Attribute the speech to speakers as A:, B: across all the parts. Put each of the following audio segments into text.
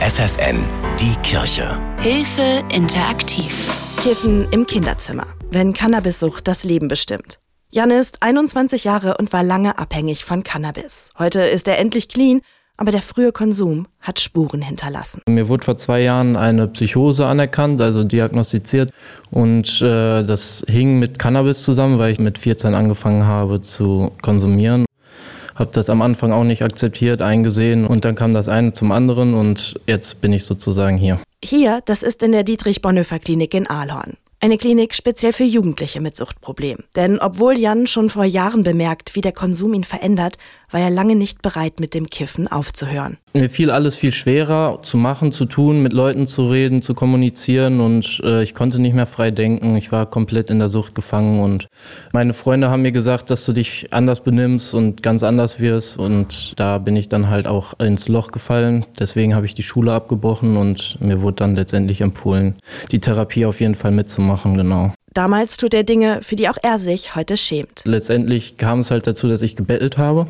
A: FFN, die Kirche.
B: Hilfe interaktiv.
C: Kiffen im Kinderzimmer, wenn Cannabissucht das Leben bestimmt. Jan ist 21 Jahre und war lange abhängig von Cannabis. Heute ist er endlich clean, aber der frühe Konsum hat Spuren hinterlassen.
D: Mir wurde vor zwei Jahren eine Psychose anerkannt, also diagnostiziert. Und äh, das hing mit Cannabis zusammen, weil ich mit 14 angefangen habe zu konsumieren. Habe das am Anfang auch nicht akzeptiert, eingesehen und dann kam das eine zum anderen und jetzt bin ich sozusagen hier.
C: Hier, das ist in der Dietrich-Bonhoeffer-Klinik in Ahlhorn. Eine Klinik speziell für Jugendliche mit Suchtproblemen. Denn obwohl Jan schon vor Jahren bemerkt, wie der Konsum ihn verändert, war er lange nicht bereit, mit dem Kiffen aufzuhören.
D: Mir fiel alles viel schwerer zu machen, zu tun, mit Leuten zu reden, zu kommunizieren und äh, ich konnte nicht mehr frei denken. Ich war komplett in der Sucht gefangen und meine Freunde haben mir gesagt, dass du dich anders benimmst und ganz anders wirst und da bin ich dann halt auch ins Loch gefallen. Deswegen habe ich die Schule abgebrochen und mir wurde dann letztendlich empfohlen, die Therapie auf jeden Fall mitzumachen, genau.
C: Damals tut er Dinge, für die auch er sich heute schämt.
D: Letztendlich kam es halt dazu, dass ich gebettelt habe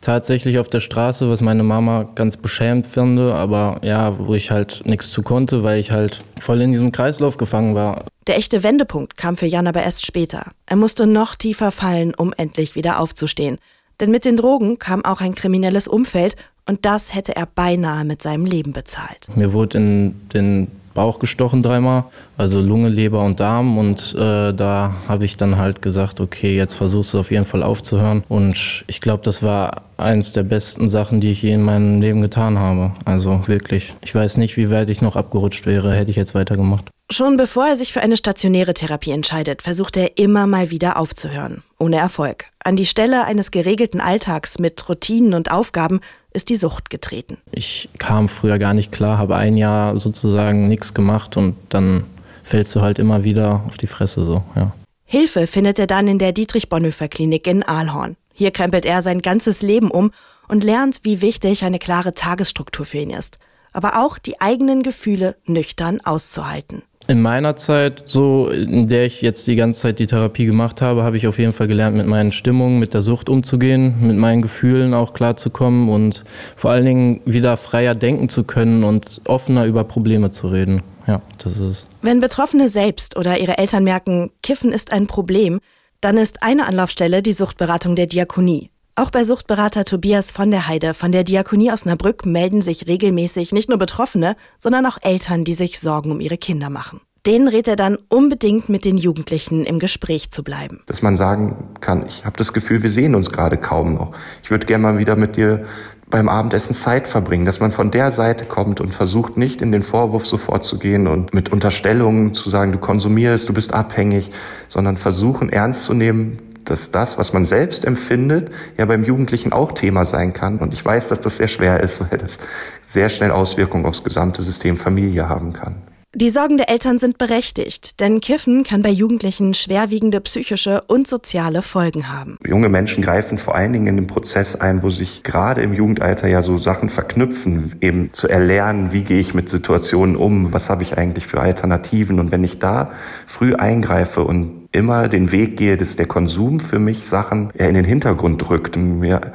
D: tatsächlich auf der Straße, was meine Mama ganz beschämt finde, aber ja, wo ich halt nichts zu konnte, weil ich halt voll in diesem Kreislauf gefangen war.
C: Der echte Wendepunkt kam für Jan aber erst später. Er musste noch tiefer fallen, um endlich wieder aufzustehen. Denn mit den Drogen kam auch ein kriminelles Umfeld und das hätte er beinahe mit seinem Leben bezahlt.
D: Mir wurde in den Bauch gestochen dreimal, also Lunge, Leber und Darm. Und äh, da habe ich dann halt gesagt, okay, jetzt versuchst du auf jeden Fall aufzuhören. Und ich glaube, das war eins der besten Sachen, die ich je in meinem Leben getan habe. Also wirklich. Ich weiß nicht, wie weit ich noch abgerutscht wäre, hätte ich jetzt weitergemacht.
C: Schon bevor er sich für eine stationäre Therapie entscheidet, versucht er immer mal wieder aufzuhören. Ohne Erfolg. An die Stelle eines geregelten Alltags mit Routinen und Aufgaben ist die Sucht getreten.
D: Ich kam früher gar nicht klar, habe ein Jahr sozusagen nichts gemacht und dann fällst du halt immer wieder auf die Fresse so, ja.
C: Hilfe findet er dann in der Dietrich-Bonhoeffer-Klinik in Aalhorn. Hier krempelt er sein ganzes Leben um und lernt, wie wichtig eine klare Tagesstruktur für ihn ist. Aber auch die eigenen Gefühle nüchtern auszuhalten.
D: In meiner Zeit, so in der ich jetzt die ganze Zeit die Therapie gemacht habe, habe ich auf jeden Fall gelernt, mit meinen Stimmungen, mit der Sucht umzugehen, mit meinen Gefühlen auch klarzukommen und vor allen Dingen wieder freier denken zu können und offener über Probleme zu reden. Ja, das ist es.
C: Wenn Betroffene selbst oder ihre Eltern merken, Kiffen ist ein Problem, dann ist eine Anlaufstelle die Suchtberatung der Diakonie. Auch bei Suchtberater Tobias von der Heide von der Diakonie Osnabrück melden sich regelmäßig nicht nur Betroffene, sondern auch Eltern, die sich Sorgen um ihre Kinder machen. Denen rät er dann unbedingt mit den Jugendlichen im Gespräch zu bleiben.
E: Dass man sagen kann, ich habe das Gefühl, wir sehen uns gerade kaum noch. Ich würde gerne mal wieder mit dir beim Abendessen Zeit verbringen, dass man von der Seite kommt und versucht nicht in den Vorwurf sofort zu gehen und mit Unterstellungen zu sagen, du konsumierst, du bist abhängig, sondern versuchen ernst zu nehmen, dass das, was man selbst empfindet, ja beim Jugendlichen auch Thema sein kann. Und ich weiß, dass das sehr schwer ist, weil das sehr schnell Auswirkungen aufs gesamte System Familie haben kann.
C: Die Sorgen der Eltern sind berechtigt, denn Kiffen kann bei Jugendlichen schwerwiegende psychische und soziale Folgen haben.
E: Junge Menschen greifen vor allen Dingen in den Prozess ein, wo sich gerade im Jugendalter ja so Sachen verknüpfen, eben zu erlernen, wie gehe ich mit Situationen um, was habe ich eigentlich für Alternativen. Und wenn ich da früh eingreife und immer den Weg gehe, dass der Konsum für mich Sachen in den Hintergrund drückt und mir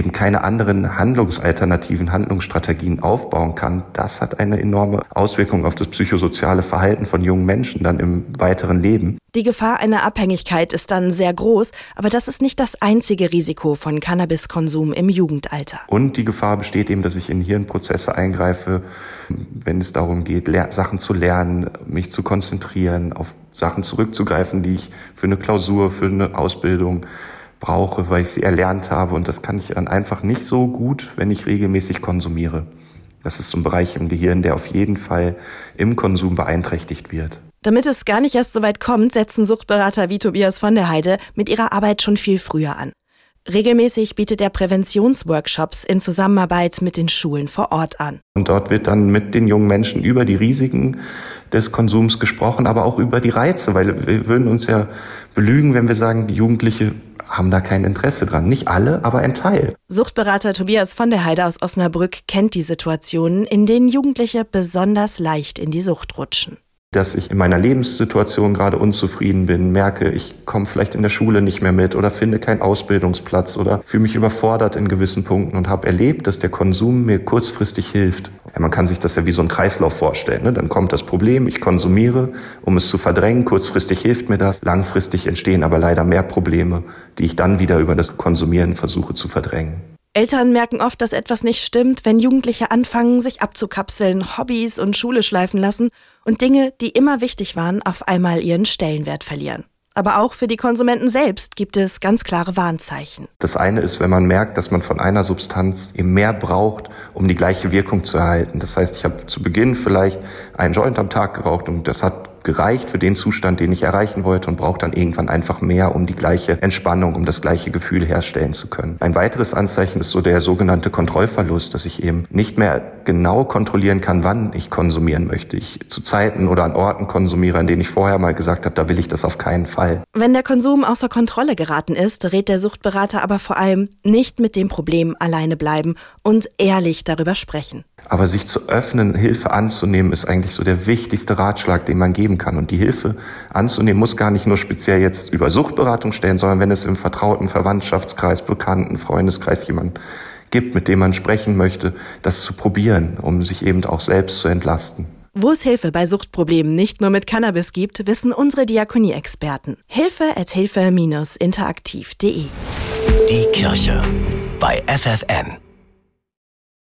E: eben keine anderen Handlungsalternativen, Handlungsstrategien aufbauen kann, das hat eine enorme Auswirkung auf das psychosoziale Verhalten von jungen Menschen dann im weiteren Leben.
C: Die Gefahr einer Abhängigkeit ist dann sehr groß, aber das ist nicht das einzige Risiko von Cannabiskonsum im Jugendalter.
E: Und die Gefahr besteht eben, dass ich in Hirnprozesse eingreife, wenn es darum geht, Sachen zu lernen, mich zu konzentrieren, auf Sachen zurückzugreifen, die ich für eine Klausur, für eine Ausbildung brauche, weil ich sie erlernt habe. Und das kann ich dann einfach nicht so gut, wenn ich regelmäßig konsumiere. Das ist so ein Bereich im Gehirn, der auf jeden Fall im Konsum beeinträchtigt wird.
C: Damit es gar nicht erst so weit kommt, setzen Suchtberater wie Tobias von der Heide mit ihrer Arbeit schon viel früher an. Regelmäßig bietet er Präventionsworkshops in Zusammenarbeit mit den Schulen vor Ort an.
E: Und dort wird dann mit den jungen Menschen über die Risiken des Konsums gesprochen, aber auch über die Reize, weil wir würden uns ja belügen, wenn wir sagen, Jugendliche haben da kein Interesse dran. Nicht alle, aber ein Teil.
C: Suchtberater Tobias von der Heide aus Osnabrück kennt die Situationen, in denen Jugendliche besonders leicht in die Sucht rutschen
E: dass ich in meiner Lebenssituation gerade unzufrieden bin, merke, ich komme vielleicht in der Schule nicht mehr mit oder finde keinen Ausbildungsplatz oder fühle mich überfordert in gewissen Punkten und habe erlebt, dass der Konsum mir kurzfristig hilft. Man kann sich das ja wie so ein Kreislauf vorstellen. Ne? Dann kommt das Problem, ich konsumiere, um es zu verdrängen. Kurzfristig hilft mir das. Langfristig entstehen aber leider mehr Probleme, die ich dann wieder über das Konsumieren versuche zu verdrängen.
C: Eltern merken oft, dass etwas nicht stimmt, wenn Jugendliche anfangen, sich abzukapseln, Hobbys und Schule schleifen lassen und Dinge, die immer wichtig waren, auf einmal ihren Stellenwert verlieren. Aber auch für die Konsumenten selbst gibt es ganz klare Warnzeichen.
E: Das eine ist, wenn man merkt, dass man von einer Substanz eben mehr braucht, um die gleiche Wirkung zu erhalten. Das heißt, ich habe zu Beginn vielleicht einen Joint am Tag geraucht und das hat gereicht für den Zustand, den ich erreichen wollte und brauche dann irgendwann einfach mehr, um die gleiche Entspannung, um das gleiche Gefühl herstellen zu können. Ein weiteres Anzeichen ist so der sogenannte Kontrollverlust, dass ich eben nicht mehr genau kontrollieren kann, wann ich konsumieren möchte. Ich zu Zeiten oder an Orten konsumiere, an denen ich vorher mal gesagt habe, da will ich das auf keinen Fall.
C: Wenn der Konsum außer Kontrolle geraten ist, rät der Suchtberater aber vor allem nicht mit dem Problem alleine bleiben und ehrlich darüber sprechen.
E: Aber sich zu öffnen, Hilfe anzunehmen, ist eigentlich so der wichtigste Ratschlag, den man geben kann. Und die Hilfe anzunehmen muss gar nicht nur speziell jetzt über Suchtberatung stellen, sondern wenn es im vertrauten Verwandtschaftskreis, Bekannten, Freundeskreis jemanden gibt, mit dem man sprechen möchte, das zu probieren, um sich eben auch selbst zu entlasten.
C: Wo es Hilfe bei Suchtproblemen nicht nur mit Cannabis gibt, wissen unsere Diakonie-Experten. Hilfe at hilfe-interaktiv.de
A: Die Kirche bei FFN.